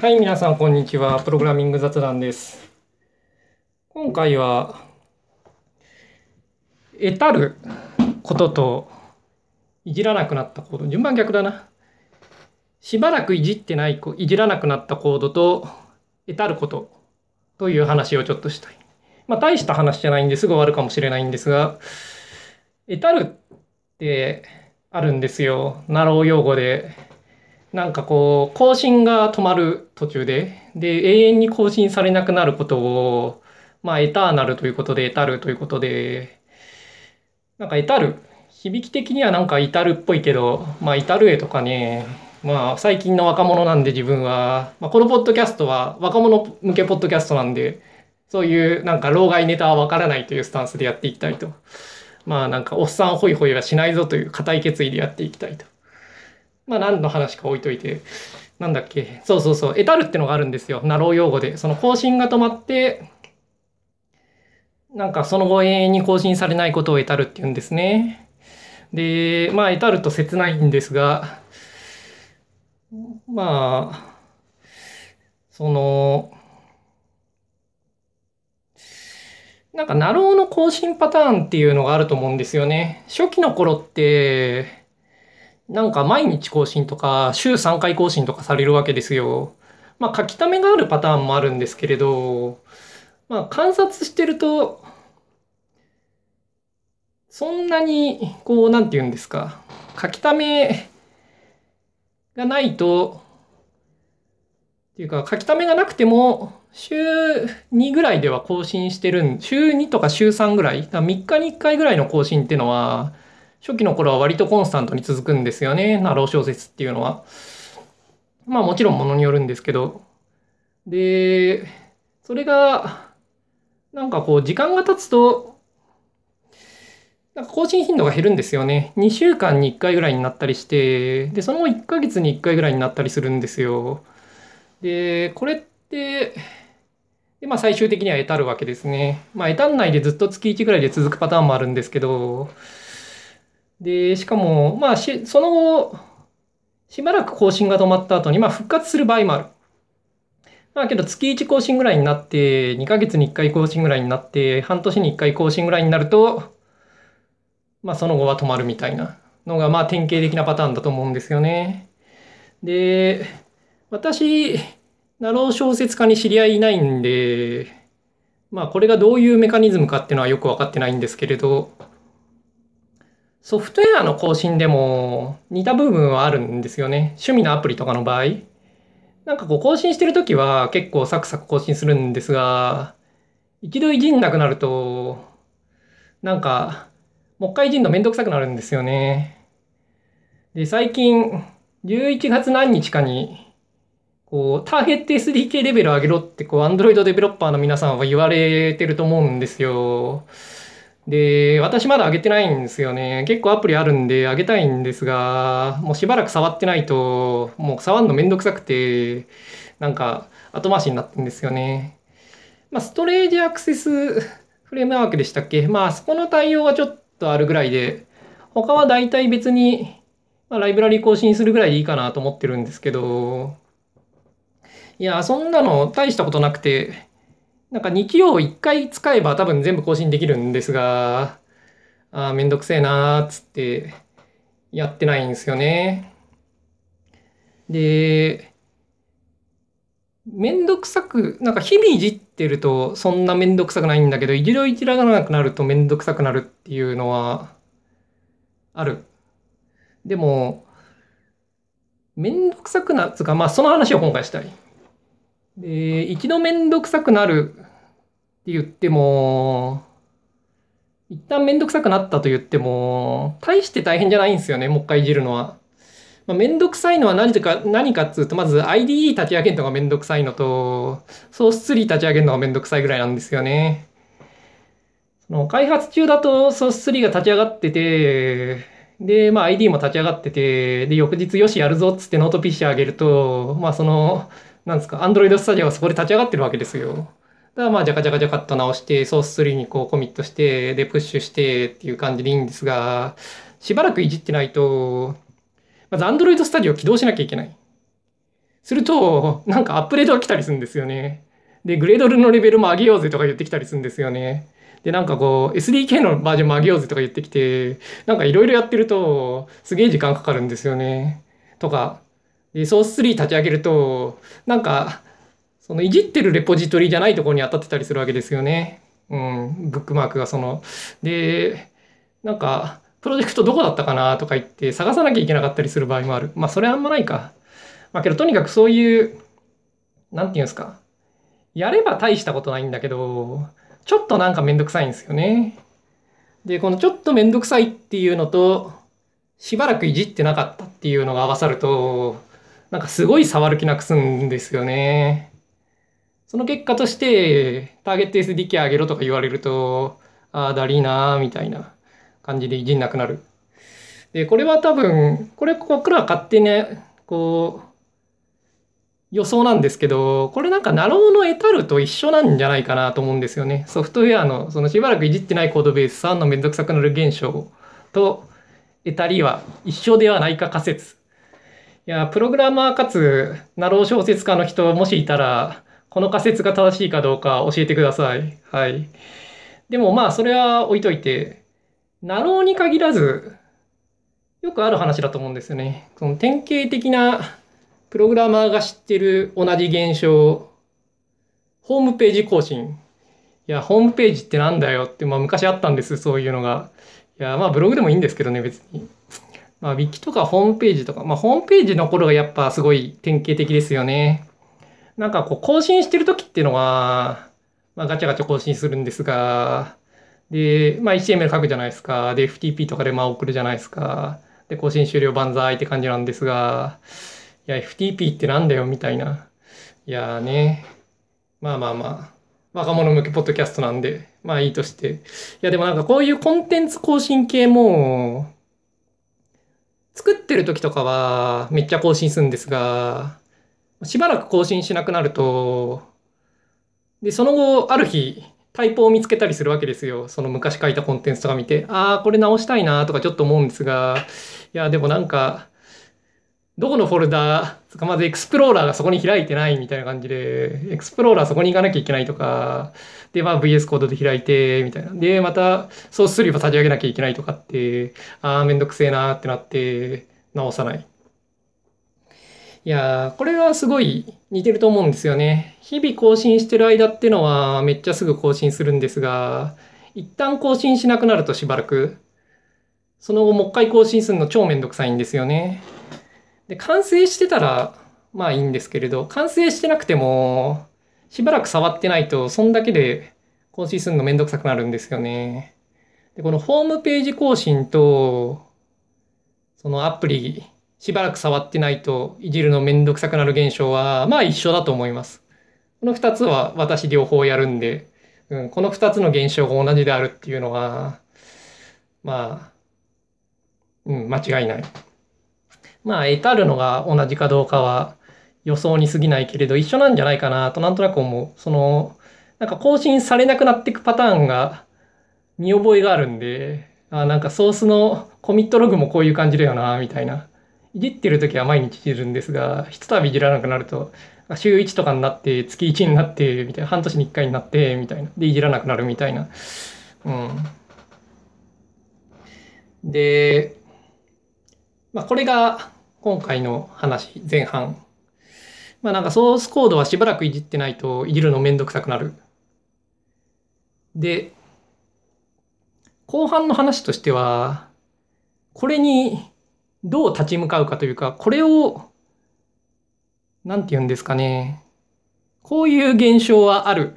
はい、皆さん、こんにちは。プログラミング雑談です。今回は、得たることと、いじらなくなったコード。順番逆だな。しばらくいじってない、いじらなくなったコードと、得たることという話をちょっとしたい。まあ、大した話じゃないんですぐ終わるかもしれないんですが、得たるってあるんですよ。ナロー用語で。なんかこう、更新が止まる途中で、で、永遠に更新されなくなることを、まあ、エターナルということで、エタルということで、なんかエタル、響き的にはなんか至るっぽいけど、まあ、至る絵とかね、まあ、最近の若者なんで自分は、まあ、このポッドキャストは若者向けポッドキャストなんで、そういうなんか老害ネタはわからないというスタンスでやっていきたいと。まあなんかおっさんホイホイはしないぞという固い決意でやっていきたいと。まあ何の話か置いといて、なんだっけ、そうそうそう、エタるってのがあるんですよ。なろう用語で。その更新が止まって、なんかその後永遠に更新されないことをエタるっていうんですね。で、まあエタると切ないんですが、まあ、その、なんか、なろうの更新パターンっていうのがあると思うんですよね。初期の頃って、なんか毎日更新とか、週3回更新とかされるわけですよ。まあ書き溜めがあるパターンもあるんですけれど、まあ観察してると、そんなに、こう、なんて言うんですか、書き溜めがないと、っていうか書き溜めがなくても、週2ぐらいでは更新してるん、週2とか週3ぐらい、3日に1回ぐらいの更新ってのは、初期の頃は割とコンスタントに続くんですよね。ナロー小説っていうのは。まあもちろんものによるんですけど。で、それが、なんかこう時間が経つと、なんか更新頻度が減るんですよね。2週間に1回ぐらいになったりして、で、その後1ヶ月に1回ぐらいになったりするんですよ。で、これって、で、まあ最終的には得たるわけですね。まあ得たんないでずっと月1ぐらいで続くパターンもあるんですけど、で、しかも、まあし、その後、しばらく更新が止まった後に、まあ、復活する場合もある。まあ、けど、月1更新ぐらいになって、2ヶ月に1回更新ぐらいになって、半年に1回更新ぐらいになると、まあ、その後は止まるみたいなのが、まあ、典型的なパターンだと思うんですよね。で、私、ナロー小説家に知り合いいないんで、まあ、これがどういうメカニズムかっていうのはよくわかってないんですけれど、ソフトウェアの更新でも似た部分はあるんですよね。趣味のアプリとかの場合。なんかこう更新してるときは結構サクサク更新するんですが、一度いじんなくなると、なんか、もう一回いじんのめんどくさくなるんですよね。で、最近、11月何日かに、こう、ターゲット SDK レベル上げろって、こう、Android デベロッパーの皆さんは言われてると思うんですよ。で、私まだ上げてないんですよね。結構アプリあるんで上げたいんですが、もうしばらく触ってないと、もう触るのめんどくさくて、なんか後回しになってんですよね。まあ、ストレージアクセスフレームワークでしたっけ？まあ、そこの対応はちょっとあるぐらいで、他は大体別に、まあ、ライブラリ更新するぐらいでいいかなと思ってるんですけど、いや、そんなの大したことなくて、なんか日曜1回使えば多分全部更新できるんですが、あめんどくせえなーっつってやってないんですよね。で、めんどくさく、なんか日々いじってるとそんなめんどくさくないんだけど、いじろいじらがなくなるとめんどくさくなるっていうのはある。でも、めんどくさくな、つか、まあその話を今回したい。で、一度めんどくさくなるって言っても、一旦めんどくさくなったと言っても、大して大変じゃないんですよね、もう一回いじるのは。まあ、めんどくさいのは何か、何かっつうと、まず IDE 立ち上げるのがめんどくさいのと、ソースツリー立ち上げるのがめんどくさいぐらいなんですよね。その開発中だとソースツリーが立ち上がってて、で、まあ ID も立ち上がってて、で、翌日よしやるぞっつってノート PC 上げると、まあその、なんですか、Android Studio がそこで立ち上がってるわけですよ。だからまあ、ジャカジャカジャカっと直して、ソース3にこうコミットして、で、プッシュしてっていう感じでいいんですが、しばらくいじってないと、まず Android Studio を起動しなきゃいけない。すると、なんかアップデートが来たりするんですよね。で、グレードルのレベルも上げようぜとか言ってきたりするんですよね。で、なんかこう、SDK のバージョンも上げようぜとか言ってきて、なんかいろいろやってると、すげえ時間かかるんですよね。とか、で、ソース3立ち上げると、なんか、そのいじってるレポジトリじゃないところに当たってたりするわけですよね。うん、ブックマークがその。で、なんか、プロジェクトどこだったかなとか言って探さなきゃいけなかったりする場合もある。まあ、それあんまないか。まあ、けど、とにかくそういう、なんていうんですか。やれば大したことないんだけど、ちょっとなんかめんどくさいんですよね。で、このちょっとめんどくさいっていうのと、しばらくいじってなかったっていうのが合わさると、なんかすごい触る気なくすんですよね。その結果として、ターゲット SDK 上げろとか言われると、ああ、だりーなーみたいな感じでいじんなくなる。で、これは多分、これ僕ら勝手に、ね、こう、予想なんですけど、これなんかナローのエタルと一緒なんじゃないかなと思うんですよね。ソフトウェアのそのしばらくいじってないコードベース3のめんどくさくなる現象とエタリは一緒ではないか仮説。いや、プログラマーかつなろう小説家の人もしいたら、この仮説が正しいかどうか教えてください。はい。でもまあそれは置いといて、なろうに限らず、よくある話だと思うんですよね。その典型的なプログラマーが知ってる同じ現象、ホームページ更新。いや、ホームページってなんだよって、まあ昔あったんです、そういうのが。いや、まあブログでもいいんですけどね、別に。まあ、ウィキとかホームページとか、まあホームページの頃がやっぱすごい典型的ですよね。なんかこう更新してる時っていうのは、まあガチャガチャ更新するんですが、で、まあ HTML 書くじゃないですか。で、FTP とかでまあ送るじゃないですか。で、更新終了万歳って感じなんですが、いや、FTP ってなんだよ、みたいな。いやね。まあまあまあ。若者向けポッドキャストなんで、まあいいとして。いや、でもなんかこういうコンテンツ更新系も、作ってる時とかはめっちゃ更新するんですが、しばらく更新しなくなると、で、その後、ある日、タイプを見つけたりするわけですよ。その昔書いたコンテンツとか見て、ああ、これ直したいなとかちょっと思うんですが、いや、でもなんか、どこのフォルダー、かまずエクスプローラーがそこに開いてないみたいな感じで、エクスプローラーそこに行かなきゃいけないとか、で、まあ VS コードで開いて、みたいな。で、またソースリーを立ち上げなきゃいけないとかって、ああ、めんどくせえなってなって、直さない。いやこれはすごい似てると思うんですよね。日々更新してる間っていうのはめっちゃすぐ更新するんですが、一旦更新しなくなるとしばらく、その後もう一回更新するの超めんどくさいんですよね。で、完成してたら、まあいいんですけれど、完成してなくても、しばらく触ってないと、そんだけで更新するのめんどくさくなるんですよね。で、このホームページ更新と、そのアプリ、しばらく触ってないといじるのめんどくさくなる現象は、まあ一緒だと思います。この二つは私両方やるんで、うん、この二つの現象が同じであるっていうのは、まあ、うん、間違いない。まあ、得たるのが同じかどうかは予想に過ぎないけれど、一緒なんじゃないかなとなんとなく思う。その、なんか更新されなくなっていくパターンが見覚えがあるんで、あなんかソースのコミットログもこういう感じだよな、みたいな。いじってる時は毎日いじるんですが、ひとたびいじらなくなると、週1とかになって、月1になって、みたいな、半年に1回になって、みたいな。で、いじらなくなるみたいな。うん。で、まあ、これが今回の話、前半。まあなんかソースコードはしばらくいじってないといじるのめんどくさくなる。で、後半の話としては、これにどう立ち向かうかというか、これを、なんて言うんですかね。こういう現象はある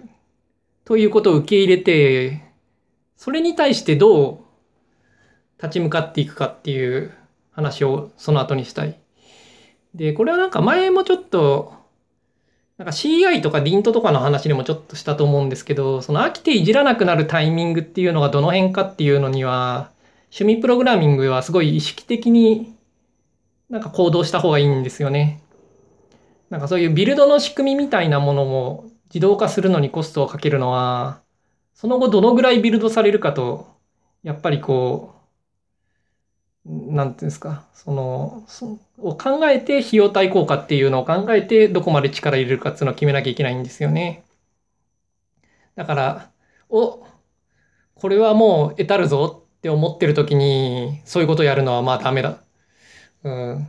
ということを受け入れて、それに対してどう立ち向かっていくかっていう話をその後にしたい。で、これはなんか前もちょっと、なんか CI とか DINT とかの話でもちょっとしたと思うんですけど、その飽きていじらなくなるタイミングっていうのがどの辺かっていうのには、趣味プログラミングはすごい意識的になんか行動した方がいいんですよね。なんかそういうビルドの仕組みみたいなものも自動化するのにコストをかけるのは、その後どのぐらいビルドされるかと、やっぱりこう、なんていうんですか、その、そを考えて費用対効果っていうのを考えてどこまで力入れるかっていうのを決めなきゃいけないんですよね。だから、お、これはもう得たるぞって思ってる時にそういうことをやるのはまあダメだ。うん。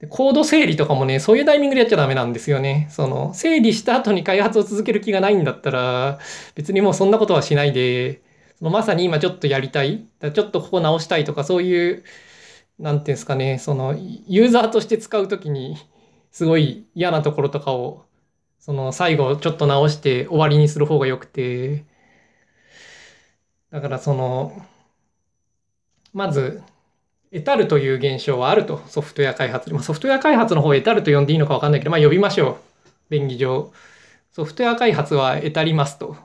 でコード整理とかもね、そういうタイミングでやっちゃダメなんですよね。その、整理した後に開発を続ける気がないんだったら、別にもうそんなことはしないで、そのまさに今ちょっとやりたい、ちょっとここ直したいとか、そういう、なんていうんですかね、その、ユーザーとして使うときに、すごい嫌なところとかを、その、最後ちょっと直して終わりにする方がよくて、だからその、まず、得たるという現象はあると、ソフトウェア開発。まあ、ソフトウェア開発の方を得たると呼んでいいのかわかんないけど、まあ呼びましょう。便宜上。ソフトウェア開発は得たりますと。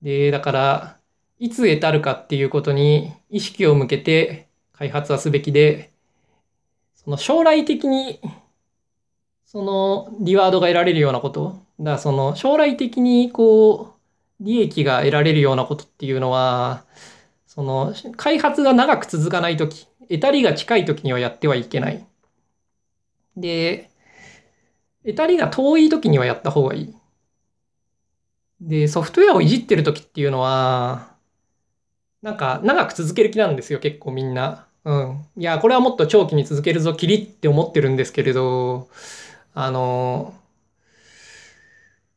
で、だから、いつ得たるかっていうことに意識を向けて開発はすべきで、その将来的に、そのリワードが得られるようなこと、だからその将来的にこう、利益が得られるようなことっていうのは、その開発が長く続かないとき、得たりが近い時にはやってはいけない。で、得たりが遠い時にはやった方がいい。で、ソフトウェアをいじってる時っていうのは、なんか長く続ける気なんですよ、結構みんな。うん。いや、これはもっと長期に続けるぞ、キリって思ってるんですけれど、あの、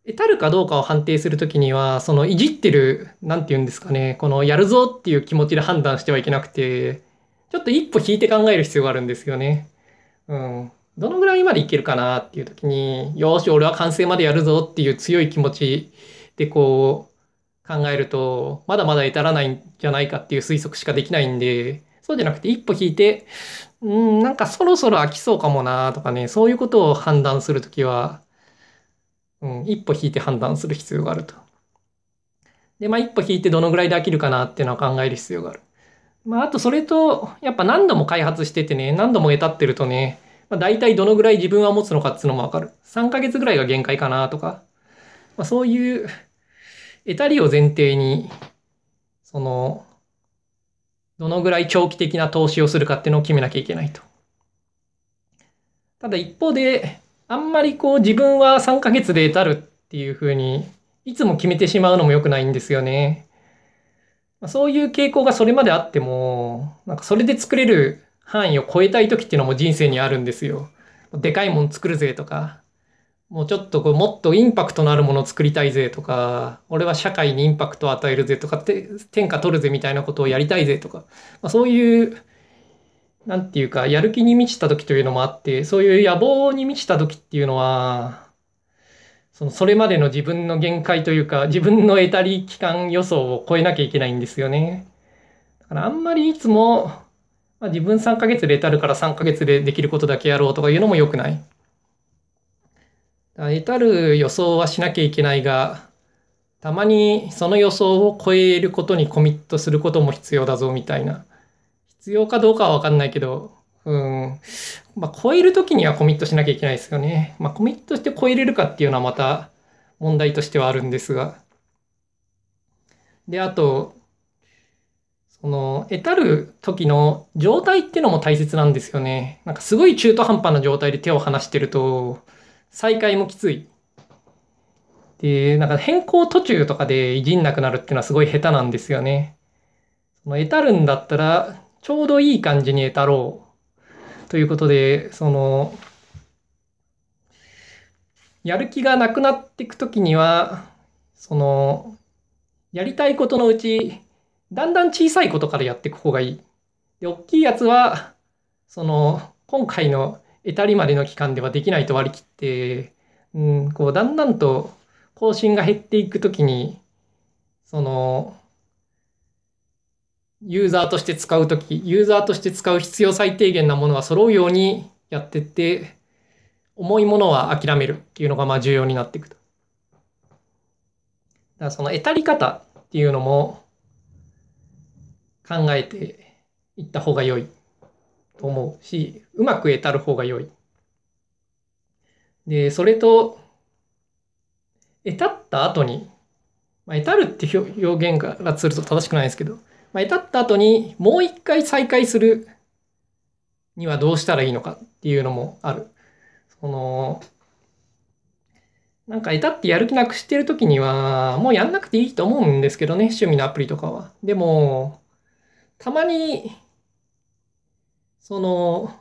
得たるかどうかを判定するときには、そのいじってる、なんて言うんですかね、このやるぞっていう気持ちで判断してはいけなくて、ちょっと一歩引いて考える必要があるんですよね。うん。どのぐらいまでいけるかなっていう時に、よし、俺は完成までやるぞっていう強い気持ちでこう考えると、まだまだ至らないんじゃないかっていう推測しかできないんで、そうじゃなくて一歩引いて、うん、なんかそろそろ飽きそうかもなとかね、そういうことを判断するときは、うん、一歩引いて判断する必要があると。で、まあ一歩引いてどのぐらいで飽きるかなっていうのは考える必要がある。まあ、あとそれと、やっぱ何度も開発しててね、何度も得たってるとね、まあ、大体どのぐらい自分は持つのかっていうのもわかる。3ヶ月ぐらいが限界かなとか、まあ、そういう得たりを前提に、その、どのぐらい長期的な投資をするかっていうのを決めなきゃいけないと。ただ一方で、あんまりこう自分は3ヶ月で得たるっていうふうに、いつも決めてしまうのも良くないんですよね。そういう傾向がそれまであっても、なんかそれで作れる範囲を超えたい時っていうのも人生にあるんですよ。でかいもん作るぜとか、もうちょっとこうもっとインパクトのあるものを作りたいぜとか、俺は社会にインパクトを与えるぜとかって、天下取るぜみたいなことをやりたいぜとか、まあ、そういう、なんていうか、やる気に満ちた時というのもあって、そういう野望に満ちた時っていうのは、そのそれまでの自分の限界というか、自分の得たり期間予想を超えなきゃいけないんですよね。だからあんまりいつも、まあ、自分3ヶ月で得たるから3ヶ月でできることだけやろうとかいうのも良くない。得たる予想はしなきゃいけないが、たまにその予想を超えることにコミットすることも必要だぞみたいな。必要かどうかはわかんないけど、うん。まあ、超えるときにはコミットしなきゃいけないですよね。まあ、コミットして超えれるかっていうのはまた問題としてはあるんですが。で、あと、その、得たる時の状態っていうのも大切なんですよね。なんかすごい中途半端な状態で手を離してると、再開もきつい。で、なんか変更途中とかでいじんなくなるっていうのはすごい下手なんですよね。その得たるんだったら、ちょうどいい感じに得たろうということで、その、やる気がなくなっていくときには、その、やりたいことのうち、だんだん小さいことからやっていく方がいい。で、大きいやつは、その、今回の得たりまでの期間ではできないと割り切って、うん、こう、だんだんと更新が減っていくときに、その、ユーザーとして使うとき、ユーザーとして使う必要最低限なものが揃うようにやってって、重いものは諦めるっていうのがまあ重要になっていくと。だからその得たり方っていうのも考えていった方が良いと思うし、うまく得たる方が良い。で、それと、得たった後に、まあ、得たるって表現がすると正しくないですけど、まあ、得たった後にもう一回再開するにはどうしたらいいのかっていうのもある。その、なんか得たってやる気なくしてる時には、もうやんなくていいと思うんですけどね、趣味のアプリとかは。でも、たまに、その、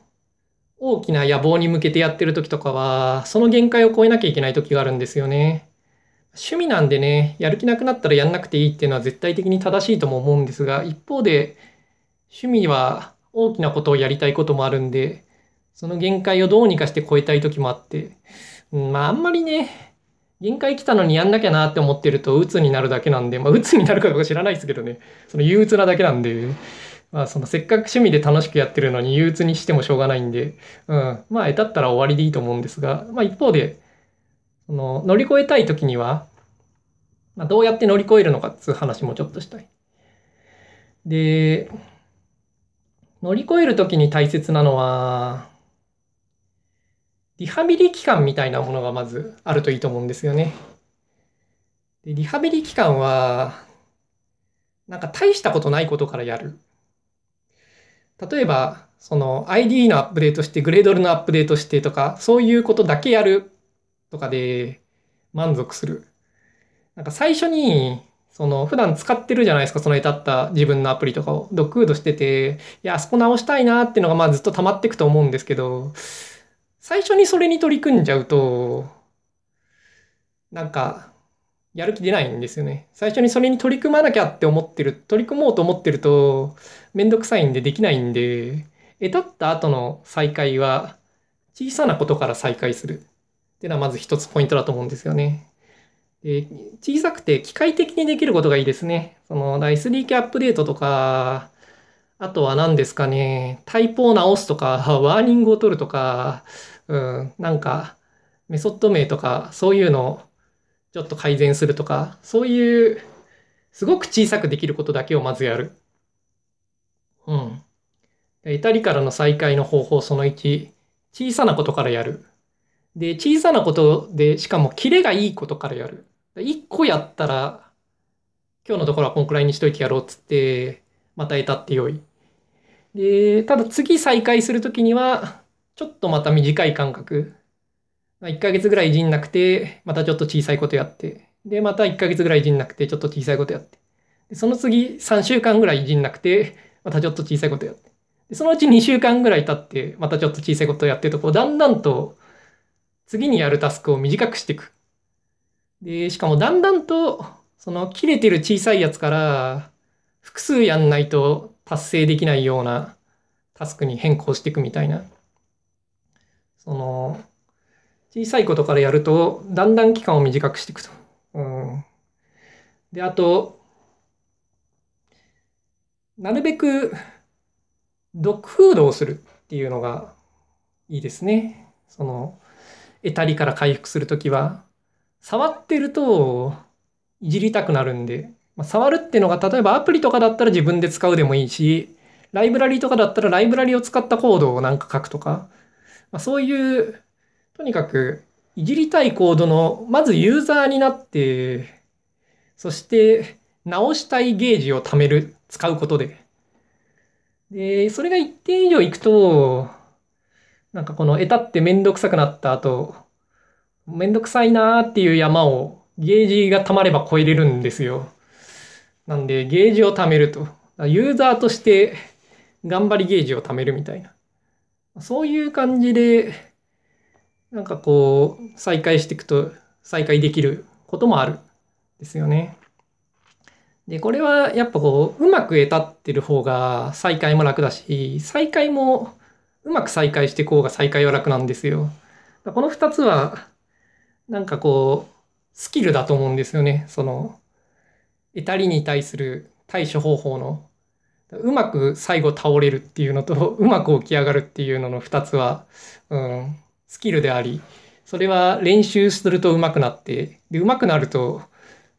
大きな野望に向けてやってる時とかは、その限界を超えなきゃいけない時があるんですよね。趣味なんでね、やる気なくなったらやんなくていいっていうのは絶対的に正しいとも思うんですが、一方で、趣味は大きなことをやりたいこともあるんで、その限界をどうにかして超えたい時もあって、うん、まああんまりね、限界来たのにやんなきゃなって思ってると鬱になるだけなんで、まあ鬱になるかどうか知らないですけどね、その憂鬱なだけなんで、まあそのせっかく趣味で楽しくやってるのに憂鬱にしてもしょうがないんで、うん、まあ得たったら終わりでいいと思うんですが、まあ一方で、その乗り越えたい時には、まあ、どうやって乗り越えるのかっていう話もちょっとしたい。で、乗り越える時に大切なのは、リハビリ期間みたいなものがまずあるといいと思うんですよね。でリハビリ期間は、なんか大したことないことからやる。例えば、その ID のアップデートして、グレードルのアップデートしてとか、そういうことだけやるとかで満足する。なんか最初に、その普段使ってるじゃないですか、その得たった自分のアプリとかを。ドッグードしてて、いや、あそこ直したいなっていうのがまあずっと溜まっていくと思うんですけど、最初にそれに取り組んじゃうと、なんか、やる気出ないんですよね。最初にそれに取り組まなきゃって思ってる、取り組もうと思ってると、めんどくさいんでできないんで、得たった後の再開は、小さなことから再開する。っていうのはまず一つポイントだと思うんですよね。で小さくて機械的にできることがいいですね。その SDK アップデートとか、あとは何ですかね、タイプを直すとか、ワーニングを取るとか、うん、なんかメソッド名とか、そういうのをちょっと改善するとか、そういうすごく小さくできることだけをまずやる。うん。イタリからの再開の方法その1、小さなことからやる。で、小さなことで、しかもキレがいいことからやる。1個やったら、今日のところはこんくらいにしといてやろうっつって、また得たってよい。で、ただ次再開するときには、ちょっとまた短い間隔。1ヶ月ぐらいいじんなくて、またちょっと小さいことやって。で、また1ヶ月ぐらいいじんなくて、ちょっと小さいことやって。でその次3週間ぐらいいじんなくて、またちょっと小さいことやって。でそのうち2週間ぐらい経って、またちょっと小さいことやってと、こう、だんだんと、次にやるタスクを短くしていく。で、しかもだんだんと、その切れてる小さいやつから、複数やんないと達成できないようなタスクに変更していくみたいな。その、小さいことからやると、だんだん期間を短くしていくと。うん。で、あと、なるべく、ドッグフードをするっていうのがいいですね。その、たりから回復するときは、触ってると、いじりたくなるんで、まあ、触るっていうのが、例えばアプリとかだったら自分で使うでもいいし、ライブラリとかだったらライブラリを使ったコードをなんか書くとか、まあ、そういう、とにかく、いじりたいコードの、まずユーザーになって、そして、直したいゲージを貯める、使うことで。で、それが一定以上いくと、なんかこの得たってめんどくさくなった後、めんどくさいなーっていう山をゲージが溜まれば越えれるんですよ。なんで、ゲージを貯めると。ユーザーとして頑張りゲージを貯めるみたいな。そういう感じで、なんかこう、再開していくと、再開できることもある。ですよね。で、これはやっぱこう、うまく得たってる方が再開も楽だし、再開もうまく再開していこうが再開は楽なんですよ。この二つは、なんかこう、スキルだと思うんですよね。その、得たりに対する対処方法のうまく最後倒れるっていうのと、うまく起き上がるっていうのの2つは、うん、スキルであり、それは練習するとうまくなって、で、うまくなると、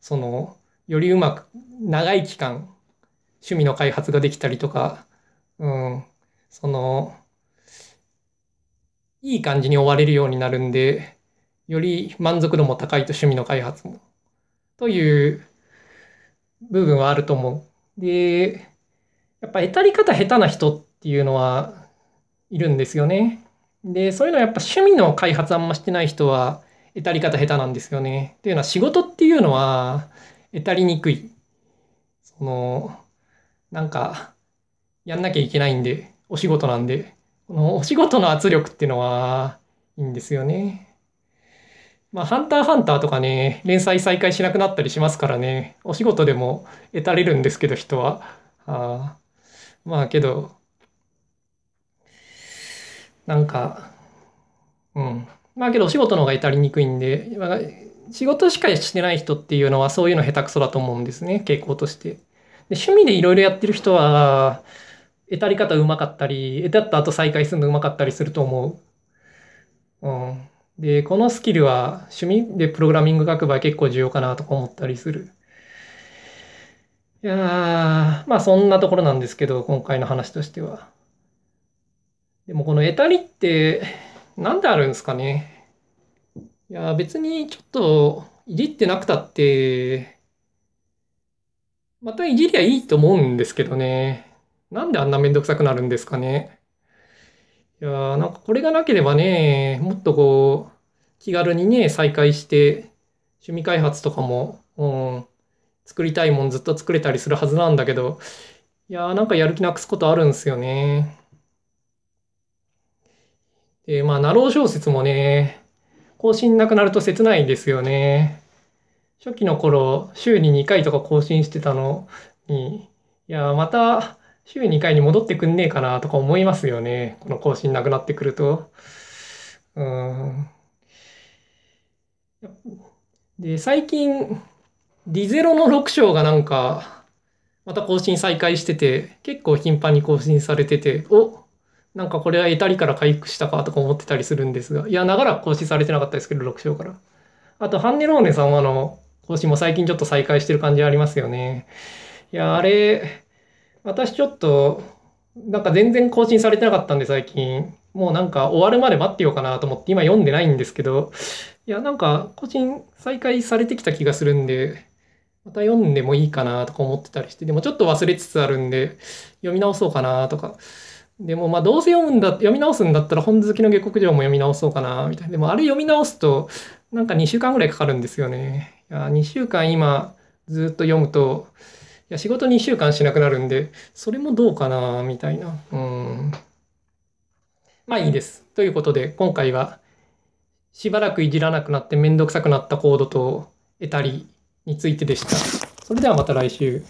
その、よりうまく、長い期間、趣味の開発ができたりとか、うん、その、いい感じに終われるようになるんで、より満足度も高いと趣味の開発も。という部分はあると思う。で、やっぱ得たり方下手な人っていうのはいるんですよね。で、そういうのはやっぱ趣味の開発あんましてない人は得たり方下手なんですよね。っていうのは仕事っていうのは得たりにくい。その、なんか、やんなきゃいけないんで、お仕事なんで、このお仕事の圧力っていうのはいいんですよね。まあ、ハンターハンターとかね、連載再開しなくなったりしますからね、お仕事でも得たれるんですけど、人は。あまあ、けど、なんか、うん。まあけどお仕事の方が得たりにくいんで、まあ、仕事しかしてない人っていうのはそういうの下手くそだと思うんですね、傾向として。で趣味でいろいろやってる人は、得たり方うまかったり、得たった後再開するのうまかったりすると思う。うん。で、このスキルは趣味でプログラミング書く場合結構重要かなとか思ったりする。いやー、まあそんなところなんですけど、今回の話としては。でもこの得たりってなんであるんですかね。いや、別にちょっといじってなくたって、またいじりゃいいと思うんですけどね。なんであんなめんどくさくなるんですかね。いやー、なんかこれがなければね、もっとこう、気軽にね、再開して、趣味開発とかも、うん、作りたいもんずっと作れたりするはずなんだけど、いやー、なんかやる気なくすことあるんすよね。で、まあ、ナロー小説もね、更新なくなると切ないんですよね。初期の頃、週に2回とか更新してたのに、いや、また、週2回に戻ってくんねえかなとか思いますよね。この更新なくなってくると。うん。で、最近、ディゼロの6章がなんか、また更新再開してて、結構頻繁に更新されてて、おなんかこれは得たりから回復したかとか思ってたりするんですが、いや、長らく更新されてなかったですけど、6章から。あと、ハンネローネさんはあの、更新も最近ちょっと再開してる感じありますよね。いや、あれ、私ちょっと、なんか全然更新されてなかったんで最近。もうなんか終わるまで待ってようかなと思って今読んでないんですけど、いや、なんか更新再開されてきた気がするんで、また読んでもいいかなとか思ってたりして、でもちょっと忘れつつあるんで、読み直そうかなとか。でもまあどうせ読むんだ、読み直すんだったら本好きの下克上も読み直そうかな、みたいな。でもあれ読み直すと、なんか2週間ぐらいかかるんですよね。いや、2週間今ずっと読むと、や、仕事2週間しなくなるんで、それもどうかな、みたいな。うん。まあいいです。ということで、今回は、しばらくいじらなくなってめんどくさくなったコードと得たりについてでした。それではまた来週。